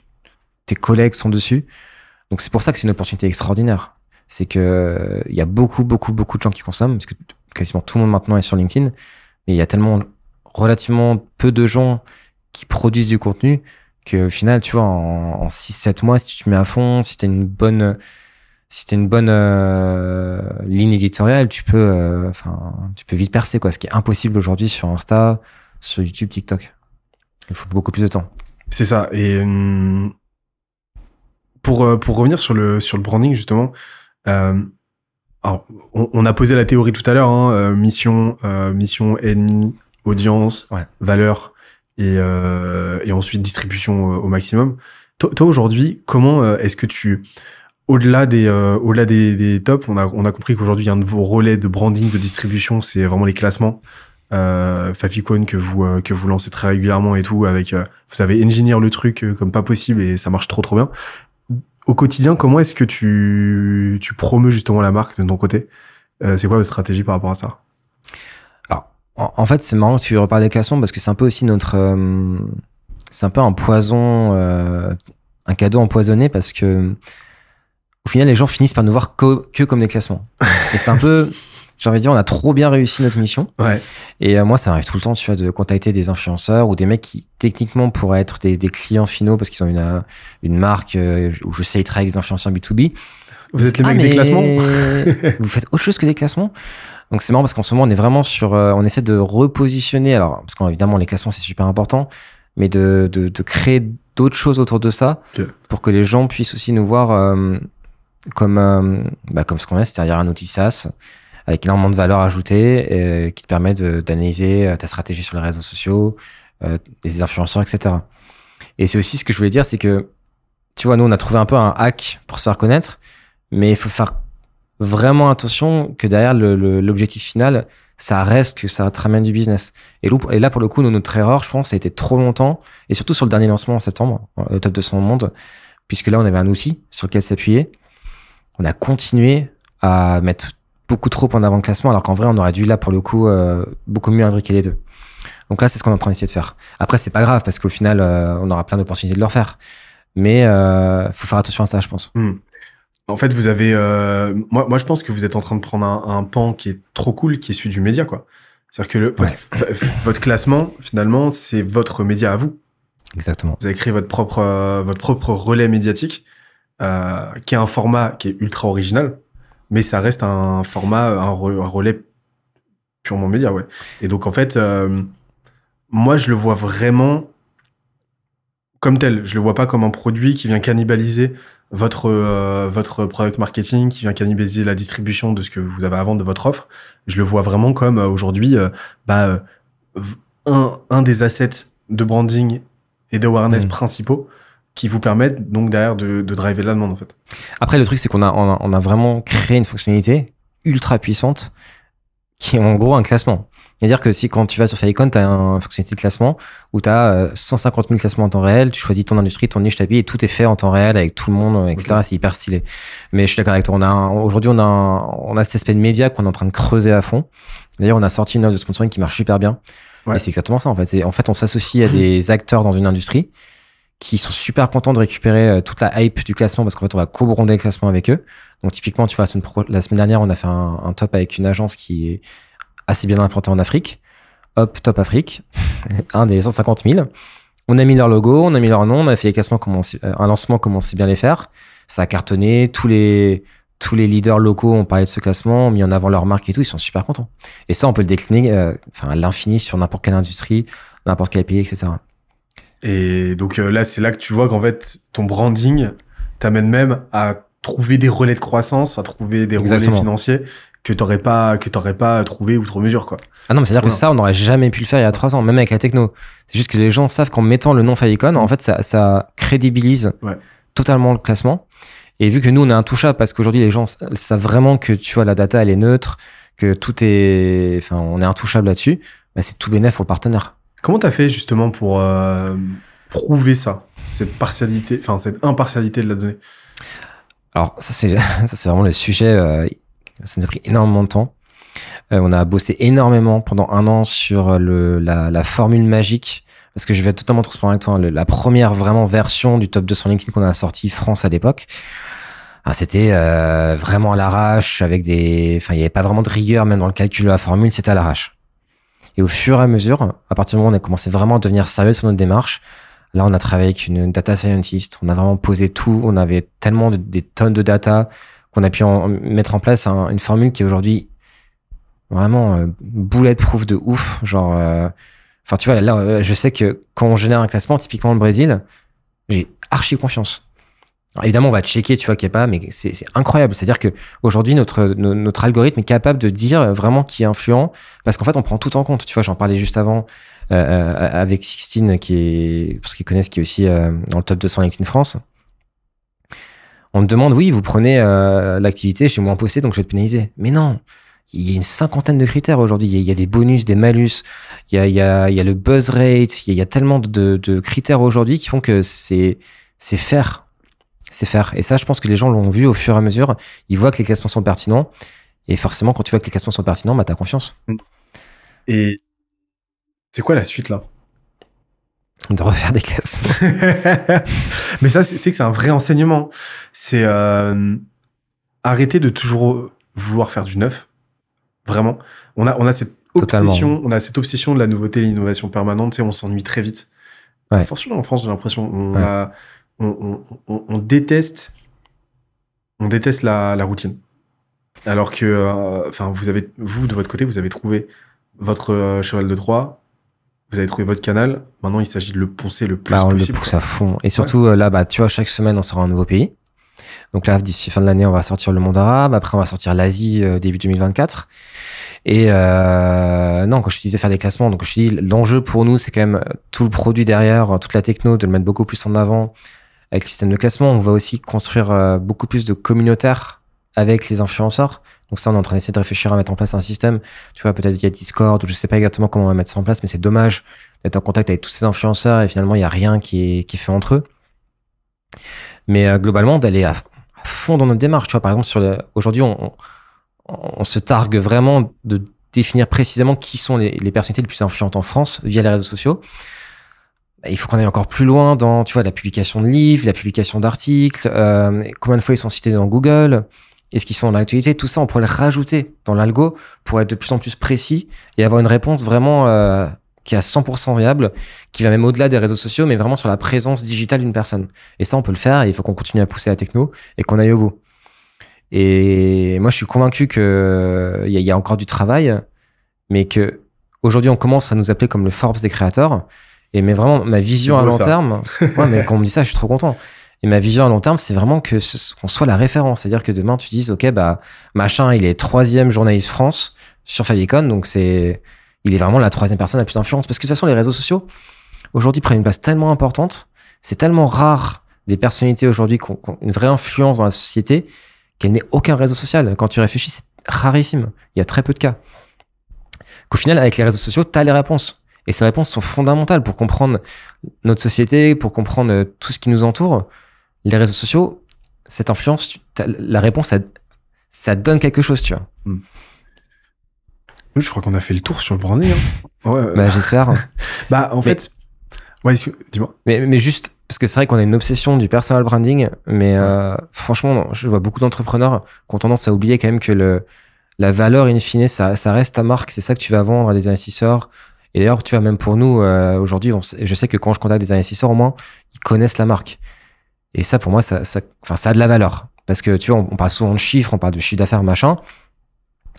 tes collègues sont dessus. Donc c'est pour ça que c'est une opportunité extraordinaire. C'est que euh, il y a beaucoup, beaucoup, beaucoup de gens qui consomment, parce que quasiment tout le monde maintenant est sur LinkedIn, mais il y a tellement relativement peu de gens qui produisent du contenu que au final, tu vois, en, en 6-7 mois, si tu te mets à fond, si tu une bonne si t'as une bonne euh, ligne éditoriale, tu peux, euh, enfin, tu peux vite percer quoi. Ce qui est impossible aujourd'hui sur Insta, sur YouTube, TikTok. Il faut beaucoup plus de temps. C'est ça. Et hum, pour euh, pour revenir sur le sur le branding justement, euh, alors, on, on a posé la théorie tout à l'heure, hein, euh, mission euh, mission ennemi audience Ouais. valeur et euh, et ensuite distribution euh, au maximum. Toi, toi, aujourd'hui, comment euh, est-ce que tu au-delà des euh, au-delà des, des tops, on a on a compris qu'aujourd'hui un de vos relais de branding de distribution, c'est vraiment les classements. Euh, Faficon que vous euh, que vous lancez très régulièrement et tout avec euh, vous savez engineer le truc euh, comme pas possible et ça marche trop trop bien. Au quotidien, comment est-ce que tu tu promeus justement la marque de ton côté? Euh, C'est quoi votre stratégie par rapport à ça? En, en fait, c'est marrant que tu reparles des classements parce que c'est un peu aussi notre, euh, c'est un peu un poison, un cadeau empoisonné parce que au final, les gens finissent par nous voir co- que comme des classements. Et c'est un peu, <laughs> J'ai envie de dire, on a trop bien réussi notre mission. Ouais. Et euh, moi, ça m'arrive tout le temps, tu vois, de contacter des influenceurs ou des mecs qui, techniquement, pourraient être des, des clients finaux parce qu'ils ont une, euh, une marque euh, où je sais, ils travaillent avec des influenceurs B2B. Vous êtes les Ah, mecs des classements <laughs> <laughs> Vous faites autre chose que des classements? Donc c'est marrant parce qu'en ce moment, on est vraiment sur... euh, on essaie de repositionner, alors, parce qu'évidemment, les classements, c'est super important, mais de, de, de créer d'autres choses autour de ça pour que les gens puissent aussi nous voir euh, comme, euh, bah, comme ce qu'on est, c'est-à-dire un outil SaaS avec énormément de valeur ajoutée euh, qui te permet d'analyser euh, ta stratégie sur les réseaux sociaux, les influenceurs, etc. Et c'est aussi ce que je voulais dire, c'est que, tu vois, nous, on a trouvé un peu un hack pour se faire connaître, mais il faut faire vraiment attention que derrière l'objectif final, ça reste que ça te ramène du business. Et, là, pour le coup, nous, notre erreur, je pense, ça a été trop longtemps, et surtout sur le dernier lancement en septembre, le top 200 monde, puisque là, on avait un outil sur lequel s'appuyer. On a continué à mettre beaucoup trop en avant le classement, alors qu'en vrai, on aurait dû, là, pour le coup, euh, beaucoup mieux imbriquer les deux. Donc là, c'est ce qu'on est en train d'essayer de faire. Après, c'est pas grave, parce qu'au final, euh, on aura plein d'opportunités de le refaire. Mais euh, faut faire attention à ça, je pense. Hmm. En fait, vous avez. euh, moi, moi, je pense que vous êtes en train de prendre un, un pan qui est trop cool, qui est celui du média, quoi. C'est-à-dire que le, votre, votre classement, finalement, c'est votre média à vous. Exactement. Vous avez créé votre propre, euh, votre propre relais médiatique, euh, qui est un format qui est ultra original, mais ça reste un format, un, re- un relais purement média, ouais. Et donc, en fait, euh, moi, je le vois vraiment comme tel. Je le vois pas comme un produit qui vient cannibaliser votre, euh, votre product marketing, qui vient cannibaliser la distribution de ce que vous avez à vendre de votre offre. Je le vois vraiment comme euh, aujourd'hui, euh, bah, un, un des assets de branding et d'awareness Mm. principaux qui vous permettent donc derrière de, de driver la demande en fait. Après, le truc, c'est qu'on a, on a, on a vraiment créé une fonctionnalité ultra puissante qui est en gros un classement. C'est-à-dire que si quand tu vas sur Faicon, tu as une fonctionnalité de classement où tu as 150 000 classements en temps réel, tu choisis ton industrie, ton niche, ta vie, et tout est fait en temps réel avec tout le monde, etc. C'est hyper stylé. Mais je suis d'accord avec toi. On a aujourd'hui, on a, un- on a cet aspect de média qu'on est en train de creuser à fond. D'ailleurs, on a sorti une offre de sponsoring qui marche super bien. Ouais. Et c'est exactement ça, en fait. En fait, on s'associe à des acteurs dans une industrie qui sont super contents de récupérer euh, toute la hype du classement parce qu'en fait, on va co-bronder le classement avec eux. Donc, typiquement, tu vois, la semaine, pro- la semaine dernière, on a fait un, un top avec une agence qui est assez bien implantée en Afrique. Hop, Top Afrique, <laughs> un des 150 000. On a mis leur logo, on a mis leur nom, on a fait les classements comme euh, un lancement comme on sait bien les faire. Ça a cartonné. Tous les, tous les leaders locaux ont parlé de ce classement, mis en avant leur marque et tout. Ils sont super contents. Et ça, on peut le décliner euh, enfin, à l'infini sur n'importe quelle industrie, n'importe quel pays, etc. Et donc euh, là, c'est là que tu vois qu'en fait, ton branding t'amène même à trouver des relais de croissance, à trouver des Exactement. relais financiers que t'aurais pas, que t'aurais pas trouvé outre mesure, quoi. Ah non, mais c'est-à-dire que ça, on n'aurait jamais pu le faire il y a trois ans, même avec la techno. C'est juste que les gens savent qu'en mettant le nom Falicon, en fait, ça, ça crédibilise Ouais. totalement le classement. Et vu que nous, on est intouchable parce qu'aujourd'hui, les gens savent vraiment que, tu vois, la data, elle est neutre, que tout est, enfin, on est intouchable là-dessus, bah, c'est tout bénéf pour le partenaire. Comment t'as fait justement pour euh, prouver ça, cette partialité, enfin cette impartialité de la donnée? Alors, ça, c'est, <laughs> c'est vraiment le sujet, euh, ça nous a pris énormément de temps. Euh, on a bossé énormément pendant un an sur le, la, la formule magique. Parce que je vais être totalement transparent avec toi. hein, le- la première vraiment version du top 200 LinkedIn qu'on a sorti France à l'époque, ah, c'était euh, vraiment à l'arrache avec des, enfin, il n'y avait pas vraiment de rigueur même dans le calcul de la formule, c'était à l'arrache. Et au fur et à mesure, à partir du moment où on a commencé vraiment à devenir sérieux sur notre démarche, là, on a travaillé avec une data scientist, on a vraiment posé tout, on avait tellement de, des tonnes de data qu'on a pu mettre en place un- une formule qui est aujourd'hui vraiment euh, bulletproof de ouf. Genre, euh, enfin, tu vois, là, euh, je sais que quand on génère un classement, typiquement le Brésil, j'ai archi confiance. Évidemment, on va checker, tu vois, qu'il n'y a pas, mais c'est incroyable. C'est-à-dire que aujourd'hui, notre, no- notre algorithme est capable de dire vraiment qui est influent, parce qu'en fait, on prend tout en compte. Tu vois, j'en parlais juste avant euh, euh, avec Sixtine, qui est, pour ceux qui connaissent, qui est aussi euh, dans le top 200 LinkedIn France. On me demande, oui, vous prenez euh, l'activité, je suis moins posté, donc je vais te pénaliser. Mais non, il y a une cinquantaine de critères aujourd'hui. Il y a- il y, a des bonus, des malus, il y a, il y a, il y a le buzz rate, il y a, tellement de, de critères aujourd'hui qui font que c'est faire. C'est faire. Et ça, je pense que les gens l'ont vu au fur et à mesure. Ils voient que les classements sont pertinents. Et forcément, quand tu vois que les classements sont pertinents, bah, t'as confiance Et c'est quoi la suite là? De refaire des classements. <laughs> Mais ça, c'est que c'est un vrai enseignement. C'est euh, arrêter de toujours vouloir faire du neuf. Vraiment. On a, on a cette Totalement. obsession, on a cette obsession de la nouveauté, l'innovation permanente. Sais, on s'ennuie très vite. Ouais. Forcément, en France, j'ai l'impression, on, Ouais. a- on, on- on- on déteste, on déteste la, la routine. Alors que, euh, enfin, vous avez, vous de votre côté, vous avez trouvé votre euh, cheval de Troie, vous avez trouvé votre canal. Maintenant, il s'agit de le poncer le plus Bah, on le possible. pousse quoi. à fond. Et surtout, euh, là, bah, tu vois, chaque semaine, on sort un nouveau pays. Donc là, d'ici fin de l'année, on va sortir le monde arabe. Après, on va sortir l'Asie euh, début 2024. Et non, quand je te disais faire des classements, donc je te dis, l'enjeu pour nous, c'est quand même tout le produit derrière, toute la techno, de le mettre beaucoup plus en avant avec le système de classement. On va aussi construire euh, beaucoup plus de communautaires avec les influenceurs. Donc ça, on est en train d'essayer de réfléchir à mettre en place un système. Tu vois, peut-être via Discord, ou je sais pas exactement comment on va mettre ça en place, mais c'est dommage d'être en contact avec tous ces influenceurs et finalement, il y a rien qui est, qui est fait entre eux. Mais euh, globalement, d'aller à, à fond dans notre démarche. Tu vois, par exemple, sur le- aujourd'hui, on, on, on se targue vraiment de définir précisément qui sont les, les personnalités les plus influentes en France via les réseaux sociaux. Bah, Il faut qu'on aille encore plus loin dans, tu vois, la publication de livres, la publication d'articles, euh, combien de fois ils sont cités dans Google, est-ce qu'ils sont dans l'actualité, tout ça, on pourrait le rajouter dans l'algo pour être de plus en plus précis et avoir une réponse vraiment euh, qui est à 100% viable, qui va même au-delà des réseaux sociaux, mais vraiment sur la présence digitale d'une personne. Et ça, on peut le faire et il faut qu'on continue à pousser la techno et qu'on aille au bout. Et moi, je suis convaincu que il y, y a encore du travail, mais que aujourd'hui, on commence à nous appeler comme le Forbes des créateurs. Et mais vraiment, ma vision à long ça. terme, <laughs> ouais, mais quand on me dit ça, je suis trop content. Et ma vision à long terme, c'est vraiment que ce- qu'on soit la référence. C'est-à-dire que demain, tu dises, OK, bah, machin, il est troisième journaliste France sur Favicon, donc c'est, il est vraiment la troisième personne la plus influente. Parce que de toute façon, les réseaux sociaux, aujourd'hui, prennent une place tellement importante. C'est tellement rare des personnalités aujourd'hui qui ont, qui ont une vraie influence dans la société qu'elle n'ait aucun réseau social. Quand tu réfléchis, c'est rarissime. Il y a très peu de cas. Qu'au final, avec les réseaux sociaux, tu as les réponses. Et ces réponses sont fondamentales pour comprendre notre société, pour comprendre euh, tout ce qui nous entoure. Les réseaux sociaux, cette influence, la réponse, ça, donne quelque chose, tu vois. Oui, je crois qu'on a fait le tour sur le branding. hein. <laughs> Ouais, euh, Bah, j'espère. <laughs> bah, en mais- fait, ouais, dis-moi. Mais, mais juste, parce que c'est vrai qu'on a une obsession du personal branding, mais euh, franchement, je vois beaucoup d'entrepreneurs qui ont tendance à oublier quand même que le, la valeur in fine, ça, ça reste ta marque, c'est ça que tu vas vendre à des investisseurs. Et d'ailleurs, tu vois, même pour nous, euh, aujourd'hui, je sais que quand je contacte des investisseurs, au moins, ils connaissent la marque. Et ça, pour moi, ça, a de la valeur. Parce que, tu vois, on, parle souvent de chiffres, on parle de chiffre d'affaires, machin.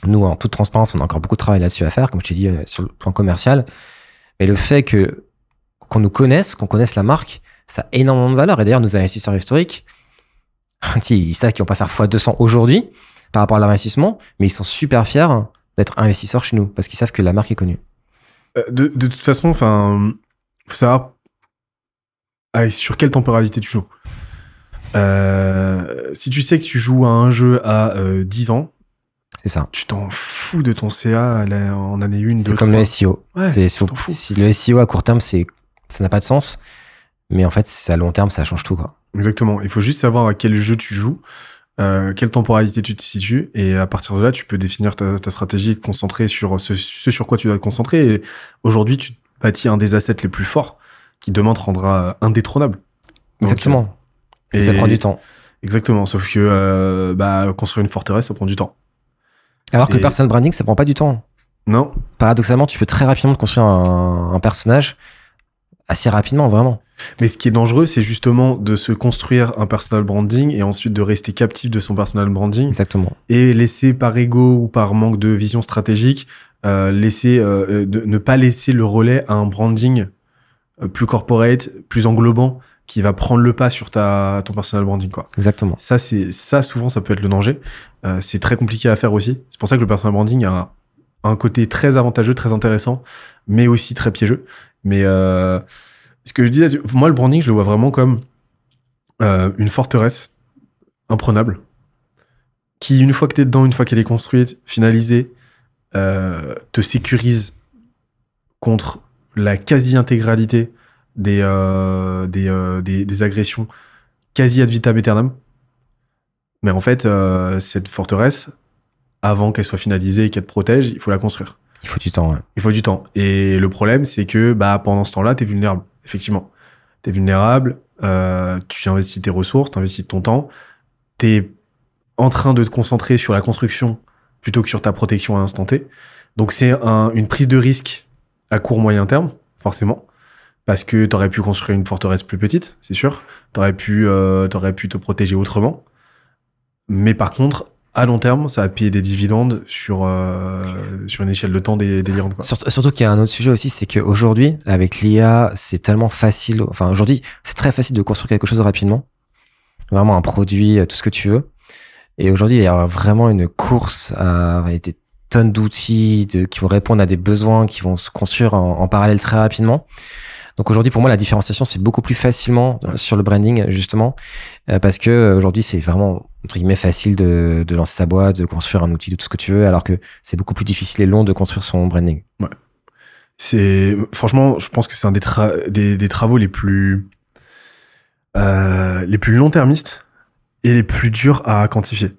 Nous, en toute transparence, on a encore beaucoup de travail là-dessus à faire, comme je t'ai dit, euh, sur le plan commercial. Mais le fait qu'on nous connaisse, qu'on connaisse la marque, ça a énormément de valeur. Et d'ailleurs, nos investisseurs historiques, <laughs> ils savent qu'ils vont pas faire x200 aujourd'hui par rapport à l'investissement, mais ils sont super fiers d'être investisseurs chez nous parce qu'ils savent que la marque est connue. Euh, De, de toute façon, enfin, faut savoir avec- sur quelle temporalité tu joues. Euh, si tu sais que tu joues à un jeu à euh, 10 ans, C'est ça. tu t'en fous de ton CA là, en année 1, 2, C'est comme le SEO. Ouais, c'est, si le SEO à court terme, c'est, ça n'a pas de sens. Mais en fait, c'est à long terme, ça change tout, quoi. Exactement. Il faut juste savoir à quel jeu tu joues, euh, quelle temporalité tu te situes, et à partir de là, tu peux définir ta, ta stratégie et te concentrer sur ce, ce sur quoi tu dois te concentrer. Et aujourd'hui, tu bâtis un des assets les plus forts qui demain te rendra indétrônable. Donc, Exactement. Et Et ça prend du temps. Exactement. Sauf que euh, bah, construire une forteresse, ça prend du temps. Alors que le personal branding, ça prend pas du temps. Non. Paradoxalement, tu peux très rapidement te construire un, un personnage assez rapidement, vraiment. Mais ce qui est dangereux, c'est justement de se construire un personal branding et ensuite de rester captif de son personal branding Exactement. et laisser par ego ou par manque de vision stratégique, euh, laisser, euh, euh, de- ne pas laisser le relais à un branding euh, plus corporate, plus englobant, qui va prendre le pas sur ta, ton personal branding, quoi. Exactement. Ça, c'est, ça, souvent, ça peut être le danger. Euh, c'est très compliqué à faire aussi. C'est pour ça que le personal branding a un, un côté très avantageux, très intéressant, mais aussi très piégeux. Mais euh, ce que je disais, moi, le branding, je le vois vraiment comme euh, une forteresse imprenable qui, une fois que tu es dedans, une fois qu'elle est construite, finalisée, euh, te sécurise contre la quasi-intégralité des, euh, des, euh, des, des agressions quasi ad vitam aeternam. Mais en fait, cette forteresse, avant qu'elle soit finalisée et qu'elle te protège, il faut la construire. Il faut du temps, ouais. Il faut du temps. Et le problème, c'est que bah, pendant ce temps-là, tu es vulnérable, effectivement. Tu es vulnérable, euh, tu investis tes ressources, tu investis ton temps, tu es en train de te concentrer sur la construction plutôt que sur ta protection à l'instant T. Donc c'est un- une prise de risque à court moyen terme, forcément, parce que tu aurais pu construire une forteresse plus petite, c'est sûr. Tu aurais pu, euh, t'aurais pu te protéger autrement. Mais par contre, à long terme, ça va payer des dividendes sur, euh, sur une échelle de temps dé- délirante. Quoi. Surtout, qu'il y a un autre sujet aussi, c'est qu'aujourd'hui, avec l'IA, c'est tellement facile. Enfin, aujourd'hui, c'est très facile de construire quelque chose rapidement. Vraiment un produit, euh, tout ce que tu veux. Et aujourd'hui, il y a vraiment une course à avec des tonnes d'outils de, qui vont répondre à des besoins qui vont se construire en parallèle très rapidement. Donc aujourd'hui, pour moi, la différenciation se fait beaucoup plus facilement sur le branding, justement, euh, parce que euh, aujourd'hui, c'est vraiment entre guillemets facile de, de lancer sa boîte, de construire un outil, de tout ce que tu veux, alors que c'est beaucoup plus difficile et long de construire son branding. C'est franchement, je pense que c'est un des, tra- des, des travaux les plus euh, les plus long-termistes et les plus durs à quantifier.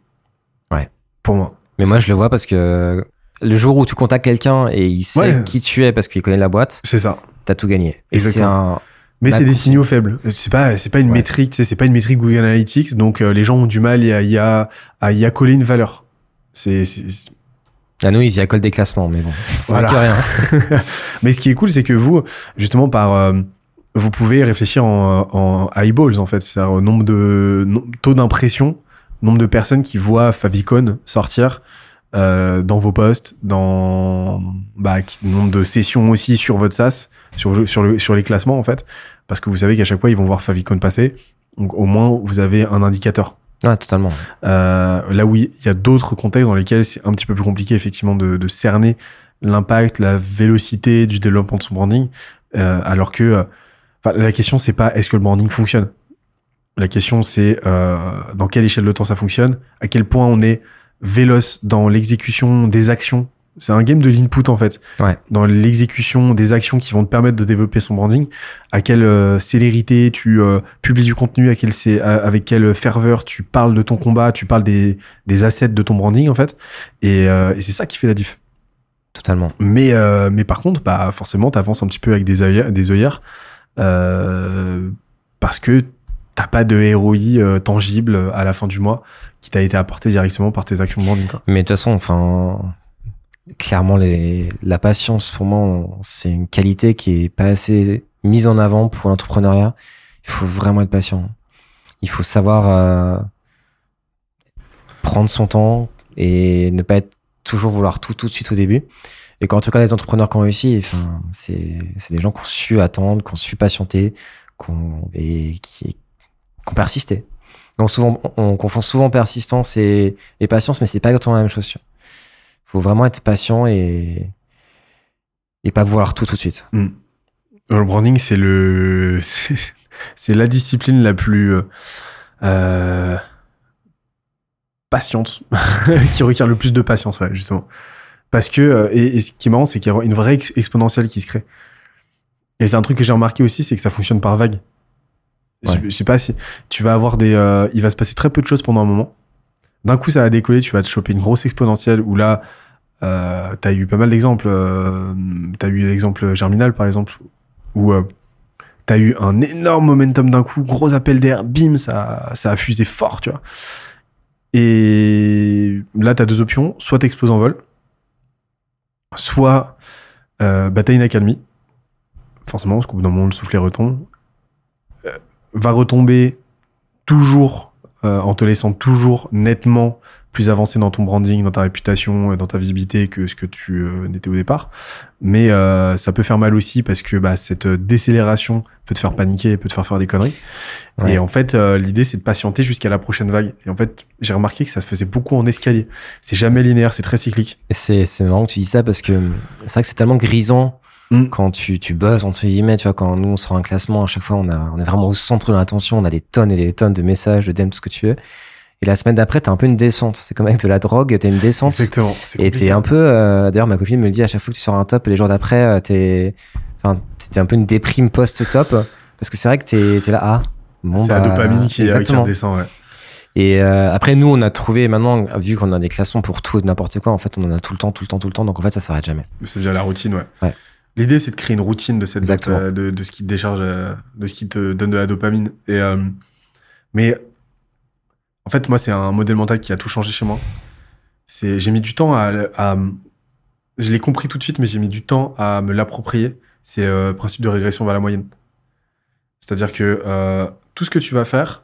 Ouais. Pour moi. Mais moi, je le vois parce que le jour où tu contactes quelqu'un et il sait Ouais. qui tu es parce qu'il connaît la boîte, C'est ça. t'as tout gagné. Exactement. un. Mais c'est des signaux faibles. C'est pas, c'est pas une Ouais. métrique, tu sais, c'est pas une métrique Google Analytics, donc euh, les gens ont du mal à y, a- à y accoler une valeur. C'est, À nous, ils y accolent des classements, mais bon, c'est Voilà. rien. <laughs> <laughs> Mais ce qui est cool, c'est que vous, justement, par, euh, vous pouvez réfléchir en, en eyeballs, en fait, c'est-à-dire au nombre de taux d'impression, nombre de personnes qui voient Favicon sortir euh, dans vos posts, dans bah, nombre de sessions aussi sur votre SaaS, sur, sur, le, sur les classements, en fait, parce que vous savez qu'à chaque fois, ils vont voir Favicon passer. Donc, au moins, vous avez un indicateur. Ouais, totalement. Euh, là où il y a d'autres contextes dans lesquels c'est un petit peu plus compliqué effectivement de, de cerner l'impact, la vélocité du développement de son branding, euh, alors que la question c'est pas est-ce que le branding fonctionne? La question c'est dans quelle échelle de temps ça fonctionne, à quel point on est véloce dans l'exécution des actions. C'est un game de l'input en fait. Ouais. Dans l'exécution des actions qui vont te permettre de développer son branding, à quelle euh, célérité tu euh, publies du contenu, à quelle c'est avec quelle ferveur tu parles de ton combat, tu parles des, des assets de ton branding en fait. Et, euh, et c'est ça qui fait la diff. Totalement. Mais, euh, mais par contre, bah, forcément, tu avances un petit peu avec des œillères, des œillères euh, parce que t'as pas de ROI euh, tangible à la fin du mois qui t'a été apporté directement par tes actions de branding. Quoi. Mais de toute façon, enfin, clairement, les, la patience, pour moi, c'est une qualité qui est pas assez mise en avant pour l'entrepreneuriat. Il faut vraiment être patient. Il faut savoir euh, prendre son temps et ne pas être toujours vouloir tout tout de suite au début. Et quand tu regardes les entrepreneurs qui ont réussi, enfin, c'est c'est des gens qui ont su attendre, qui ont su patienter, qui ont, et qui, qui ont persisté. Donc souvent, on confond souvent persistance et, patience, mais c'est pas exactement la même chose. Il faut vraiment être patient et et pas vouloir tout tout de suite. Euh, Le branding, c'est le, <laughs> c'est- la discipline la plus euh, euh, patiente, <laughs> qui requiert le plus de patience, justement. Parce que, euh, et, ce qui est marrant, c'est qu'il y a une vraie ex- exponentielle qui se crée. Et c'est un truc que j'ai remarqué aussi, c'est que ça fonctionne par vague. Je- sais pas si tu vas avoir des, euh, il va se passer très peu de choses pendant un moment. D'un coup, ça va décoller, tu vas te choper une grosse exponentielle où là, euh, t'as eu pas mal d'exemples. Euh, t'as eu l'exemple Germinal, par exemple, où t'as eu un énorme momentum d'un coup, gros appel d'air, bim, ça, a fusé fort, tu vois. Et là, t'as deux options. Soit t'exploses en vol, soit bah, t'as une accalmie. Forcément, parce qu'au bout d'un moment, le soufflet retombe. Va retomber toujours euh, en te laissant toujours nettement plus avancé dans ton branding, dans ta réputation, euh, dans ta visibilité que ce que tu euh, n'étais au départ. Mais euh, ça peut faire mal aussi parce que bah, cette euh, décélération peut te faire paniquer peut te faire faire des conneries. Ouais. Et en fait, euh, l'idée, c'est de patienter jusqu'à la prochaine vague. Et en fait, j'ai remarqué que ça se faisait beaucoup en escalier. C'est jamais linéaire, c'est très cyclique. C'est marrant que tu dis ça parce que c'est vrai que c'est tellement grisant Mm. quand tu, tu bosses, entre guillemets, tu vois, quand nous on sort un classement, à chaque fois on, a, on est vraiment au centre de l'attention, on a des tonnes et des tonnes de messages, de DM, tout ce que tu veux. Et la semaine d'après, t'as un peu une descente. C'est comme avec de la drogue, t'as une descente. Exactement. Et t'es un peu, euh, d'ailleurs, ma copine me le dit à chaque fois que tu sors un top, les jours d'après, euh, t'es, enfin, t'es un peu une déprime post-top. Parce que c'est vrai que t'es, t'es là, ah, bon, C'est la bah, dopamine qui, euh, qui exactement. redescend, ouais. Et euh, après, nous, on a trouvé maintenant, vu qu'on a des classements pour tout et n'importe quoi, en fait, on en a tout le temps, tout le temps, tout le temps. Donc en fait, ça s'arrête jamais. C'est déjà la routine, ouais. Ouais. L'idée, c'est de créer une routine de cette euh, de, de ce qui te décharge, euh, de ce qui te donne de la dopamine. Et euh, mais en fait, moi, c'est un modèle mental qui a tout changé chez moi. C'est, j'ai mis du temps à, à je l'ai compris tout de suite, mais j'ai mis du temps à me l'approprier. C'est le principe de régression vers la moyenne. C'est-à-dire que euh, tout ce que tu vas faire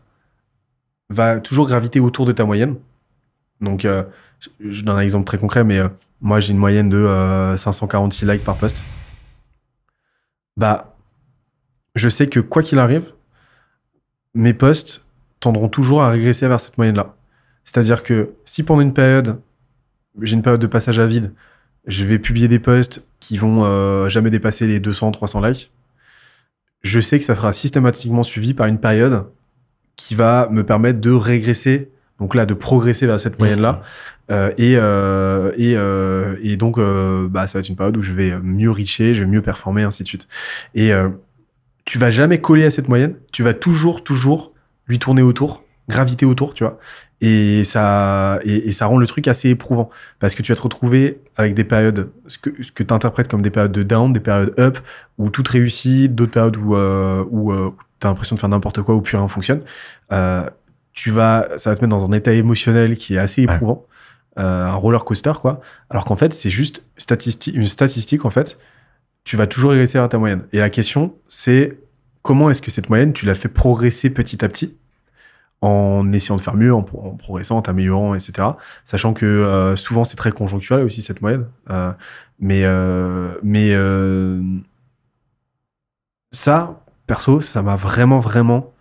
va toujours graviter autour de ta moyenne. Donc, je donne un exemple très concret, mais moi, j'ai une moyenne de euh, 546 likes par post. Bah, je sais que quoi qu'il arrive, mes posts tendront toujours à régresser vers cette moyenne-là. C'est-à-dire que si pendant une période, j'ai une période de passage à vide, je vais publier des posts qui vont euh, jamais dépasser les 200, 300 likes, je sais que ça sera systématiquement suivi par une période qui va me permettre de régresser, donc là, de progresser vers cette moyenne-là. Euh, et, euh, et, euh, et donc, euh, bah, ça va être une période où je vais mieux richer, je vais mieux performer, ainsi de suite. Et euh, tu vas jamais coller à cette moyenne, tu vas toujours, toujours lui tourner autour, graviter autour, tu vois. Et ça, et, et ça rend le truc assez éprouvant parce que tu vas te retrouver avec des périodes, ce que, ce que tu interprètes comme des périodes de down, des périodes up, où tout réussit, d'autres périodes où, euh, où euh, tu as l'impression de faire n'importe quoi, où plus rien fonctionne. Euh, tu vas, ça va te mettre dans un état émotionnel qui est assez éprouvant, euh, un roller coaster, quoi. Alors qu'en fait, c'est juste statistique, une statistique, en fait. Tu vas toujours régresser vers ta moyenne. Et la question, c'est comment est-ce que cette moyenne, tu l'as fait progresser petit à petit en essayant de faire mieux, en, pro- en progressant, en t'améliorant, etc. Sachant que euh, souvent c'est très conjoncturel aussi cette moyenne. Euh, mais euh, mais ça, perso, ça m'a vraiment vraiment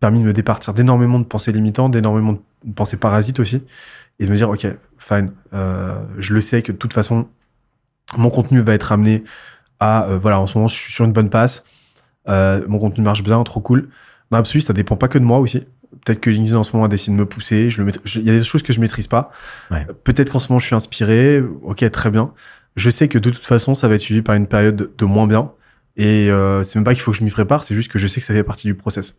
permis de me départir d'énormément de pensées limitantes, d'énormément de pensées parasites aussi, et de me dire ok, fine, euh, je le sais que de toute façon mon contenu va être amené à euh, voilà en ce moment je suis sur une bonne passe, euh, mon contenu marche bien, trop cool. Dans l'absolu, ça dépend pas que de moi aussi. Peut-être que LinkedIn en ce moment décide de me pousser. Je le Il y a des choses que je maîtrise pas. Ouais. Peut-être qu'en ce moment je suis inspiré. Ok, très bien. Je sais que de toute façon, ça va être suivi par une période de, moins bien. Et c'est même pas qu'il faut que je m'y prépare, c'est juste que je sais que ça fait partie du process.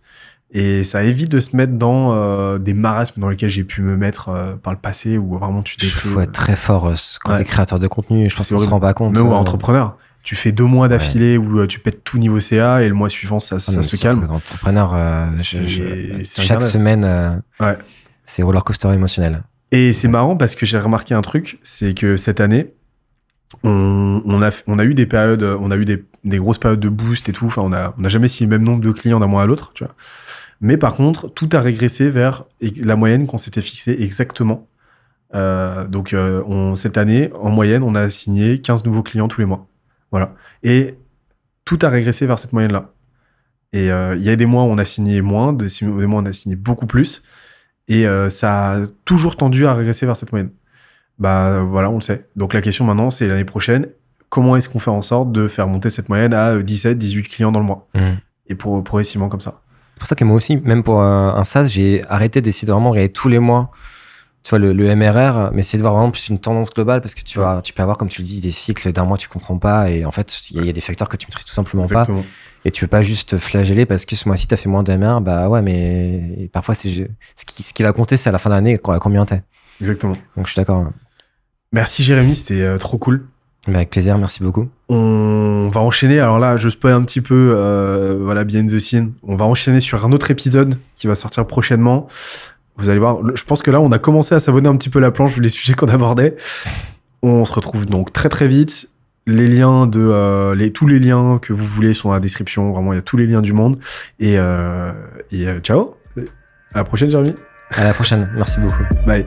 Et ça évite de se mettre dans euh, des marasmes dans lesquels j'ai pu me mettre euh, par le passé où vraiment tu Il t'es faut être très fort euh, quand Ouais. t'es créateur de contenu. Je pense qu'on se rend pas compte. même ou euh, entrepreneur. Tu fais deux mois d'affilée où euh, tu pètes tout niveau CA et le mois suivant ça, ah, ça mais se calme. les entrepreneurs, euh, je- je- chaque semaine, euh, Ouais. c'est roller coaster émotionnel. Et c'est marrant parce que j'ai remarqué un truc, c'est que cette année, on, on, a, on a eu des périodes, on a eu des, des grosses périodes de boost et tout. Enfin, on a, on a jamais signé le même nombre de clients d'un mois à l'autre, tu vois. Mais par contre, tout a régressé vers la moyenne qu'on s'était fixée exactement. Euh, donc, euh, on, cette année, en moyenne, on a signé 15 nouveaux clients tous les mois. Voilà. Et tout a régressé vers cette moyenne-là. Et euh, il y a des mois où on a signé moins, des, des mois où on a signé beaucoup plus. Et ça a toujours tendu à régresser vers cette moyenne. Bah voilà, on le sait. Donc la question maintenant, c'est l'année prochaine, comment est-ce qu'on fait en sorte de faire monter cette moyenne à euh, 17, 18 clients dans le mois? Mhm. Et pour progressivement comme ça. C'est pour ça que moi aussi, même pour un SaaS, j'ai arrêté d'essayer de vraiment regarder tous les mois, tu vois, le, le MRR, mais c'est de voir vraiment plus une tendance globale parce que tu vois, tu peux avoir, comme tu le dis, des cycles d'un mois tu comprends pas et en fait, il y, a- il y a des facteurs que tu maîtrises tout simplement pas Exactement. et tu peux pas juste te flageller parce que ce mois-ci t'as fait moins de MRR, bah ouais, mais parfois c'est ce qui, ce qui va compter, c'est à la fin de l'année combien t'es. Exactement. Donc je suis d'accord. Merci Jérémy, c'était euh, trop cool. Avec plaisir, merci beaucoup. On va enchaîner. Alors là, je spoil un petit peu, euh, voilà, behind the scene. On va enchaîner sur un autre épisode qui va sortir prochainement. Vous allez voir. Je pense que là, on a commencé à savonner un petit peu la planche les <laughs> sujets qu'on abordait. On se retrouve donc très très vite. Les liens de euh, les tous les liens que vous voulez sont dans la description. Vraiment, il y a tous les liens du monde. Et euh, et ciao. À la prochaine, Jérémy. À la prochaine. Merci beaucoup. Bye.